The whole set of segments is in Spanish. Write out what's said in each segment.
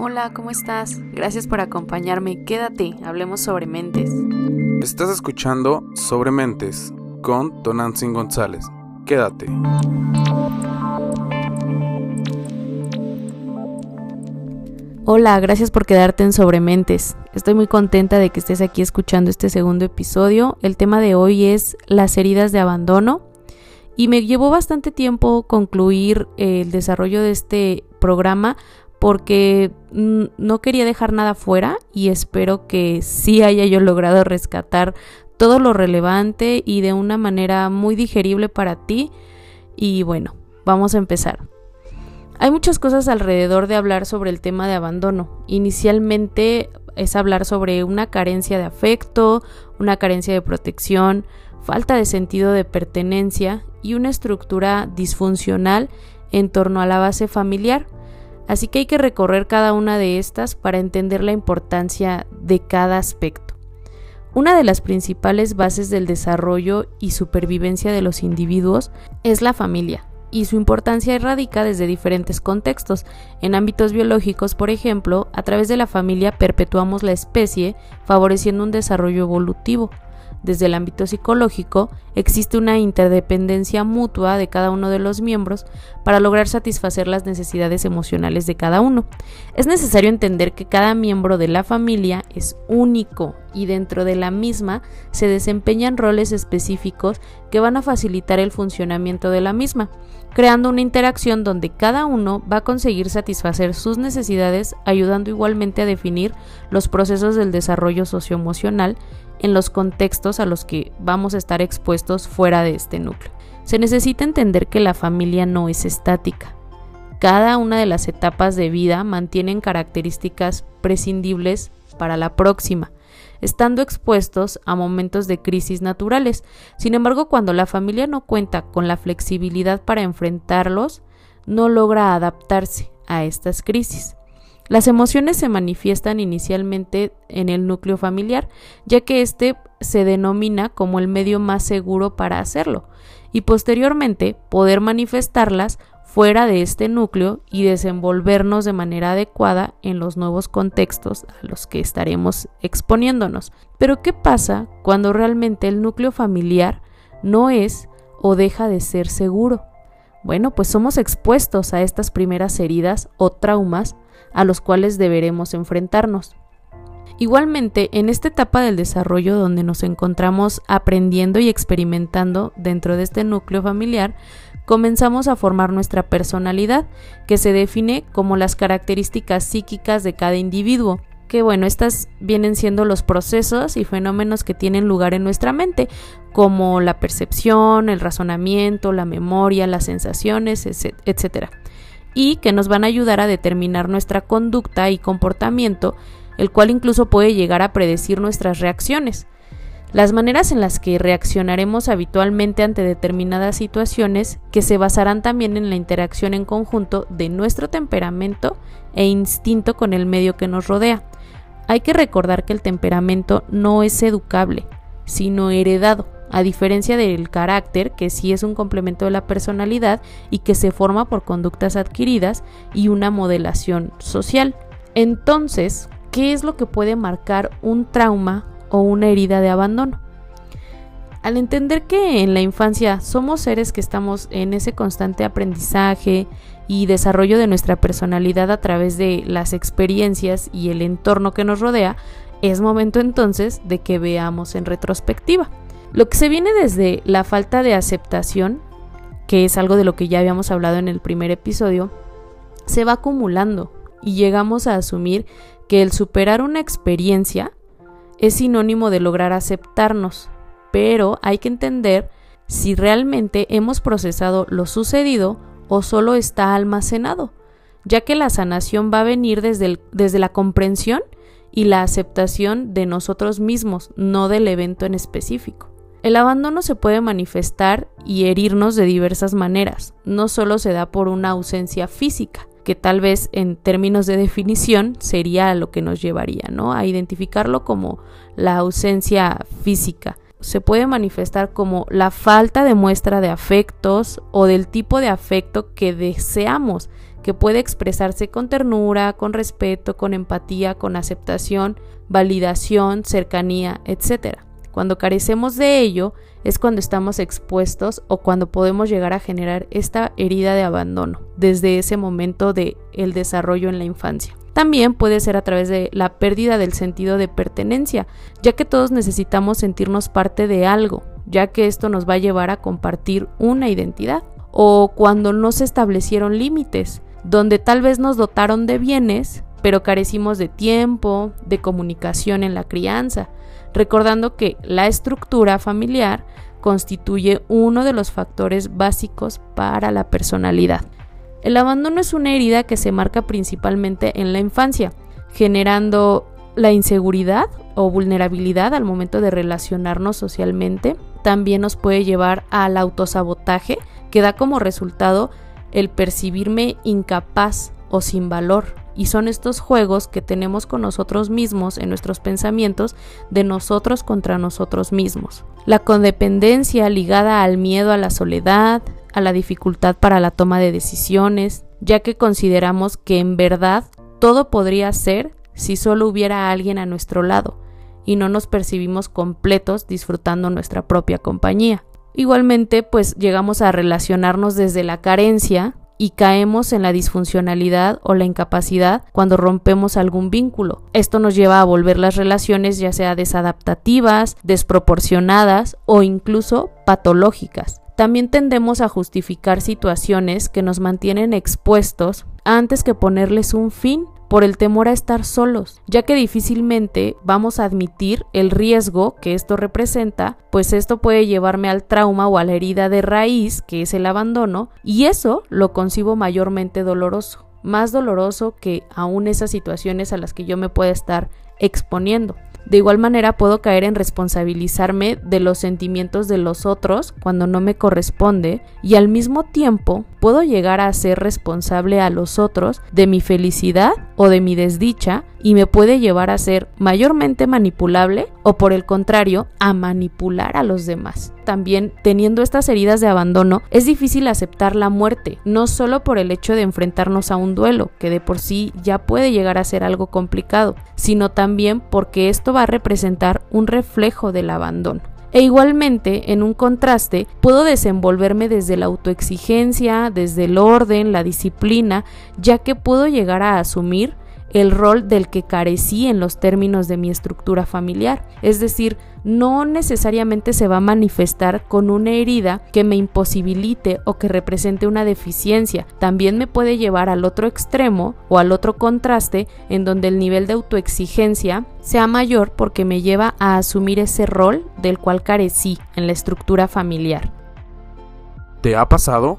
Hola, ¿cómo estás? Gracias por acompañarme. Quédate, hablemos sobre mentes. Estás escuchando Sobre Mentes con Tonantzin González. Quédate. Hola, gracias por quedarte en Sobrementes. Estoy muy contenta de que estés aquí escuchando este segundo episodio. El tema de hoy es las heridas de abandono y me llevó bastante tiempo concluir el desarrollo de este programa porque no quería dejar nada fuera y espero que sí haya yo logrado rescatar todo lo relevante y de una manera muy digerible para ti. Y bueno, vamos a empezar. Hay muchas cosas alrededor de hablar sobre el tema de abandono. Inicialmente es hablar sobre una carencia de afecto, una carencia de protección, falta de sentido de pertenencia y una estructura disfuncional en torno a la base familiar. Así que hay que recorrer cada una de estas para entender la importancia de cada aspecto. Una de las principales bases del desarrollo y supervivencia de los individuos es la familia y su importancia radica desde diferentes contextos. En ámbitos biológicos, por ejemplo, a través de la familia perpetuamos la especie, favoreciendo un desarrollo evolutivo. Desde el ámbito psicológico, existe una interdependencia mutua de cada uno de los miembros para lograr satisfacer las necesidades emocionales de cada uno. Es necesario entender que cada miembro de la familia es único y dentro de la misma se desempeñan roles específicos que van a facilitar el funcionamiento de la misma, creando una interacción donde cada uno va a conseguir satisfacer sus necesidades, ayudando igualmente a definir los procesos del desarrollo socioemocional en los contextos a los que vamos a estar expuestos fuera de este núcleo. Se necesita entender que la familia no es estática. Cada una de las etapas de vida mantienen características prescindibles para la próxima, estando expuestos a momentos de crisis naturales. Sin embargo, cuando la familia no cuenta con la flexibilidad para enfrentarlos, no logra adaptarse a estas crisis. Las emociones se manifiestan inicialmente en el núcleo familiar, ya que éste se denomina como el medio más seguro para hacerlo, y posteriormente poder manifestarlas fuera de este núcleo y desenvolvernos de manera adecuada en los nuevos contextos a los que estaremos exponiéndonos. Pero ¿qué pasa cuando realmente el núcleo familiar no es o deja de ser seguro? Bueno, pues somos expuestos a estas primeras heridas o traumas a los cuales deberemos enfrentarnos. Igualmente, en esta etapa del desarrollo donde nos encontramos aprendiendo y experimentando dentro de este núcleo familiar, comenzamos a formar nuestra personalidad, que se define como las características psíquicas de cada individuo, que bueno, estas vienen siendo los procesos y fenómenos que tienen lugar en nuestra mente, como la percepción, el razonamiento, la memoria, las sensaciones, etc y que nos van a ayudar a determinar nuestra conducta y comportamiento, el cual incluso puede llegar a predecir nuestras reacciones. Las maneras en las que reaccionaremos habitualmente ante determinadas situaciones que se basarán también en la interacción en conjunto de nuestro temperamento e instinto con el medio que nos rodea. Hay que recordar que el temperamento no es educable, sino heredado a diferencia del carácter, que sí es un complemento de la personalidad y que se forma por conductas adquiridas y una modelación social. Entonces, ¿qué es lo que puede marcar un trauma o una herida de abandono? Al entender que en la infancia somos seres que estamos en ese constante aprendizaje y desarrollo de nuestra personalidad a través de las experiencias y el entorno que nos rodea, es momento entonces de que veamos en retrospectiva. Lo que se viene desde la falta de aceptación, que es algo de lo que ya habíamos hablado en el primer episodio, se va acumulando y llegamos a asumir que el superar una experiencia es sinónimo de lograr aceptarnos, pero hay que entender si realmente hemos procesado lo sucedido o solo está almacenado, ya que la sanación va a venir desde, desde la comprensión y la aceptación de nosotros mismos, no del evento en específico. El abandono se puede manifestar y herirnos de diversas maneras. No solo se da por una ausencia física, que tal vez en términos de definición sería lo que nos llevaría, ¿no? A identificarlo como la ausencia física. Se puede manifestar como la falta de muestra de afectos o del tipo de afecto que deseamos que puede expresarse con ternura, con respeto, con empatía, con aceptación, validación, cercanía, etc. Cuando carecemos de ello es cuando estamos expuestos o cuando podemos llegar a generar esta herida de abandono desde ese momento de el desarrollo en la infancia. También puede ser a través de la pérdida del sentido de pertenencia, ya que todos necesitamos sentirnos parte de algo, ya que esto nos va a llevar a compartir una identidad. O cuando no se establecieron límites, donde tal vez nos dotaron de bienes, pero carecimos de tiempo, de comunicación en la crianza, recordando que la estructura familiar constituye uno de los factores básicos para la personalidad. El abandono es una herida que se marca principalmente en la infancia, generando la inseguridad o vulnerabilidad al momento de relacionarnos socialmente. También nos puede llevar al autosabotaje, que da como resultado el percibirme incapaz o sin valor. Y son estos juegos que tenemos con nosotros mismos en nuestros pensamientos de nosotros contra nosotros mismos. La codependencia ligada al miedo a la soledad, a la dificultad para la toma de decisiones, ya que consideramos que en verdad todo podría ser si solo hubiera alguien a nuestro lado y no nos percibimos completos disfrutando nuestra propia compañía. Igualmente, pues llegamos a relacionarnos desde la carencia y caemos en la disfuncionalidad o la incapacidad cuando rompemos algún vínculo. Esto nos lleva a volver las relaciones ya sea desadaptativas, desproporcionadas o incluso patológicas. También tendemos a justificar situaciones que nos mantienen expuestos antes que ponerles un fin por el temor a estar solos, ya que difícilmente vamos a admitir el riesgo que esto representa, pues esto puede llevarme al trauma o a la herida de raíz, que es el abandono, y eso lo concibo mayormente doloroso, más doloroso que aún esas situaciones a las que yo me pueda estar exponiendo. De igual manera puedo caer en responsabilizarme de los sentimientos de los otros cuando no me corresponde y al mismo tiempo puedo llegar a ser responsable a los otros de mi felicidad o de mi desdicha y me puede llevar a ser mayormente manipulable o por el contrario a manipular a los demás. También teniendo estas heridas de abandono es difícil aceptar la muerte, no solo por el hecho de enfrentarnos a un duelo, que de por sí ya puede llegar a ser algo complicado, sino también porque esto va a representar un reflejo del abandono. E igualmente, en un contraste, puedo desenvolverme desde la autoexigencia, desde el orden, la disciplina, ya que puedo llegar a asumir el rol del que carecí en los términos de mi estructura familiar. Es decir, no necesariamente se va a manifestar con una herida que me imposibilite o que represente una deficiencia. También me puede llevar al otro extremo o al otro contraste en donde el nivel de autoexigencia sea mayor porque me lleva a asumir ese rol del cual carecí en la estructura familiar. ¿Te ha pasado?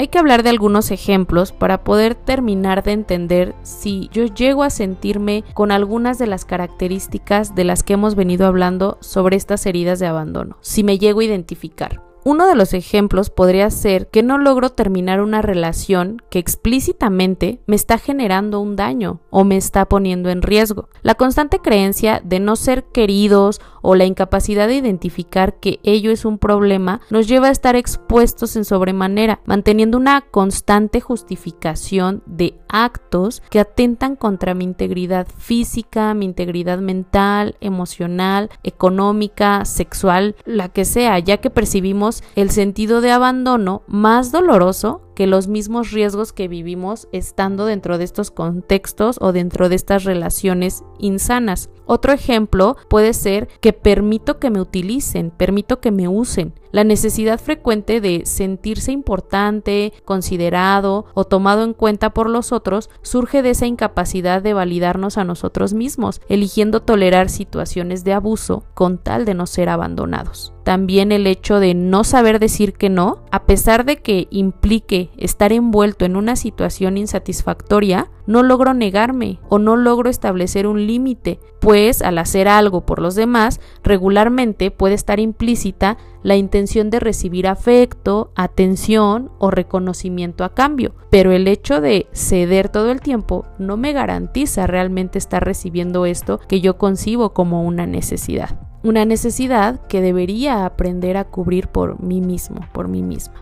Hay que hablar de algunos ejemplos para poder terminar de entender si yo llego a sentirme con algunas de las características de las que hemos venido hablando sobre estas heridas de abandono, si me llego a identificar. Uno de los ejemplos podría ser que no logro terminar una relación que explícitamente me está generando un daño o me está poniendo en riesgo. La constante creencia de no ser queridos o la incapacidad de identificar que ello es un problema nos lleva a estar expuestos en sobremanera, manteniendo una constante justificación de actos que atentan contra mi integridad física, mi integridad mental, emocional, económica, sexual, la que sea, ya que percibimos el sentido de abandono más doloroso que los mismos riesgos que vivimos estando dentro de estos contextos o dentro de estas relaciones insanas. Otro ejemplo puede ser que permito que me utilicen, permito que me usen. La necesidad frecuente de sentirse importante, considerado o tomado en cuenta por los otros surge de esa incapacidad de validarnos a nosotros mismos, eligiendo tolerar situaciones de abuso con tal de no ser abandonados. También el hecho de no saber decir que no, a pesar de que implique estar envuelto en una situación insatisfactoria, no logro negarme o no logro establecer un límite, pues al hacer algo por los demás, regularmente puede estar implícita la intención de recibir afecto, atención o reconocimiento a cambio, pero el hecho de ceder todo el tiempo no me garantiza realmente estar recibiendo esto que yo concibo como una necesidad. Una necesidad que debería aprender a cubrir por mí mismo, por mí misma.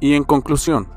Y en conclusión,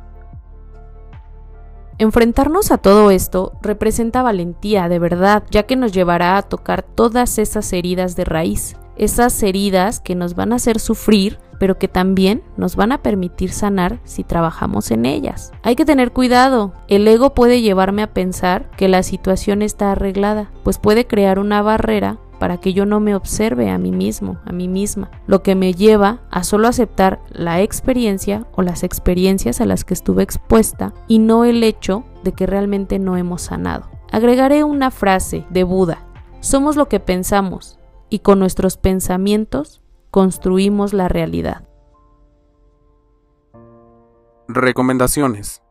Enfrentarnos a todo esto representa valentía, de verdad, ya que nos llevará a tocar todas esas heridas de raíz, esas heridas que nos van a hacer sufrir, pero que también nos van a permitir sanar si trabajamos en ellas. Hay que tener cuidado, el ego puede llevarme a pensar que la situación está arreglada, pues puede crear una barrera para que yo no me observe a mí mismo, a mí misma, lo que me lleva a solo aceptar la experiencia o las experiencias a las que estuve expuesta y no el hecho de que realmente no hemos sanado. Agregaré una frase de Buda, somos lo que pensamos y con nuestros pensamientos construimos la realidad. Recomendaciones.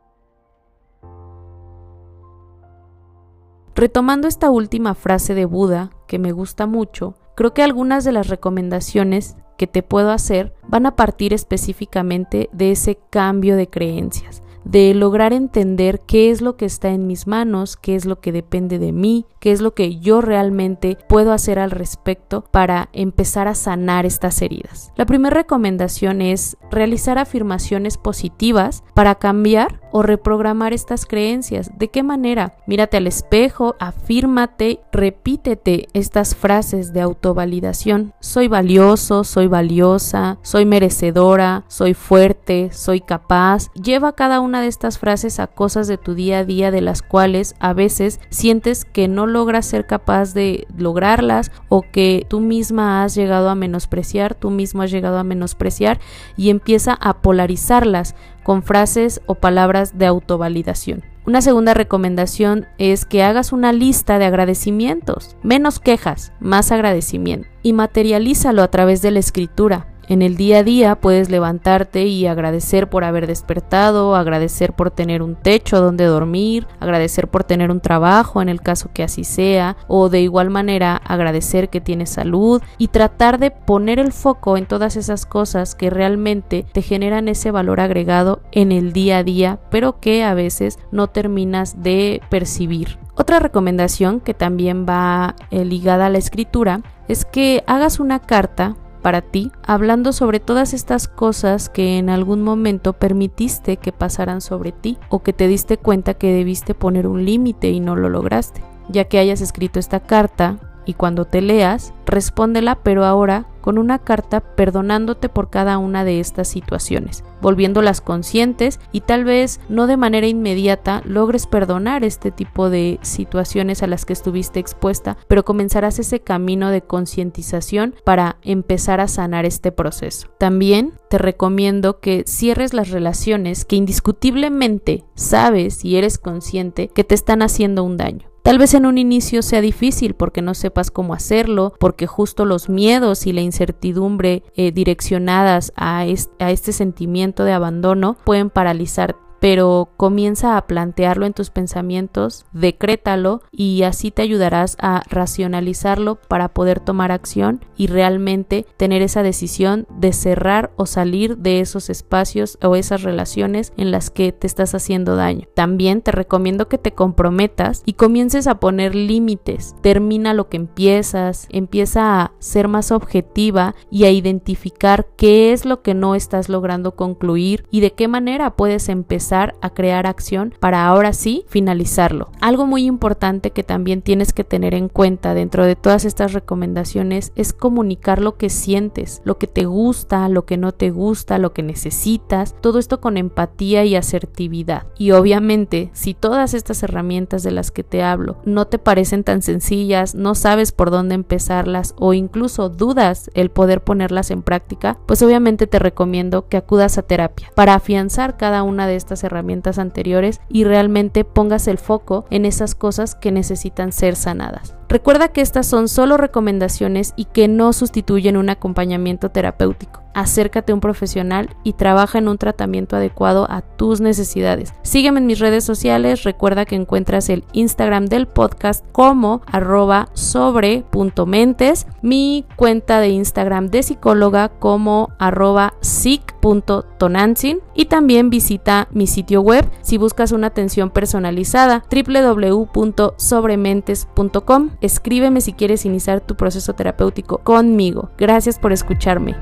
Retomando esta última frase de Buda, que me gusta mucho, creo que algunas de las recomendaciones que te puedo hacer van a partir específicamente de ese cambio de creencias, de lograr entender qué es lo que está en mis manos, qué es lo que depende de mí, qué es lo que yo realmente puedo hacer al respecto para empezar a sanar estas heridas. La primera recomendación es realizar afirmaciones positivas para cambiar o reprogramar estas creencias. ¿De qué manera? Mírate al espejo, afírmate, repítete estas frases de autovalidación. Soy valioso, soy valiosa, soy merecedora, soy fuerte, soy capaz. Lleva cada una de estas frases a cosas de tu día a día de las cuales a veces sientes que no logras ser capaz de lograrlas o que tú misma has llegado a menospreciar, tú mismo has llegado a menospreciar y empieza a polarizarlas con frases o palabras de autovalidación. Una segunda recomendación es que hagas una lista de agradecimientos, menos quejas, más agradecimiento, y materialízalo a través de la escritura. En el día a día puedes levantarte y agradecer por haber despertado, agradecer por tener un techo donde dormir, agradecer por tener un trabajo en el caso que así sea, o de igual manera agradecer que tienes salud y tratar de poner el foco en todas esas cosas que realmente te generan ese valor agregado en el día a día, pero que a veces no terminas de percibir. Otra recomendación que también va eh, ligada a la escritura es que hagas una carta para ti, hablando sobre todas estas cosas que en algún momento permitiste que pasaran sobre ti o que te diste cuenta que debiste poner un límite y no lo lograste. Ya que hayas escrito esta carta y cuando te leas, respóndela pero ahora con una carta perdonándote por cada una de estas situaciones, volviéndolas conscientes y tal vez no de manera inmediata logres perdonar este tipo de situaciones a las que estuviste expuesta, pero comenzarás ese camino de concientización para empezar a sanar este proceso. También te recomiendo que cierres las relaciones que indiscutiblemente sabes y eres consciente que te están haciendo un daño. Tal vez en un inicio sea difícil porque no sepas cómo hacerlo, porque justo los miedos y la incertidumbre eh, direccionadas a, a este sentimiento de abandono pueden paralizar pero comienza a plantearlo en tus pensamientos, decrétalo y así te ayudarás a racionalizarlo para poder tomar acción y realmente tener esa decisión de cerrar o salir de esos espacios o esas relaciones en las que te estás haciendo daño. También te recomiendo que te comprometas y comiences a poner límites. Termina lo que empiezas, empieza a ser más objetiva y a identificar qué es lo que no estás logrando concluir y de qué manera puedes empezar a crear acción para ahora sí finalizarlo. Algo muy importante que también tienes que tener en cuenta dentro de todas estas recomendaciones es comunicar lo que sientes, lo que te gusta, lo que no te gusta, lo que necesitas, todo esto con empatía y asertividad. Y obviamente, si todas estas herramientas de las que te hablo no te parecen tan sencillas, no sabes por dónde empezarlas o incluso dudas el poder ponerlas en práctica, pues obviamente te recomiendo que acudas a terapia para afianzar cada una de estas herramientas anteriores y realmente pongas el foco en esas cosas que necesitan ser sanadas. Recuerda que estas son solo recomendaciones y que no sustituyen un acompañamiento terapéutico. Acércate a un profesional y trabaja en un tratamiento adecuado a tus necesidades. Sígueme en mis redes sociales, recuerda que encuentras el Instagram del podcast como arroba sobre.mentes, mi cuenta de Instagram de psicóloga como arroba sic.tonantzin y también visita mi sitio web si buscas una atención personalizada www.sobrementes.com Escríbeme si quieres iniciar tu proceso terapéutico conmigo. Gracias por escucharme.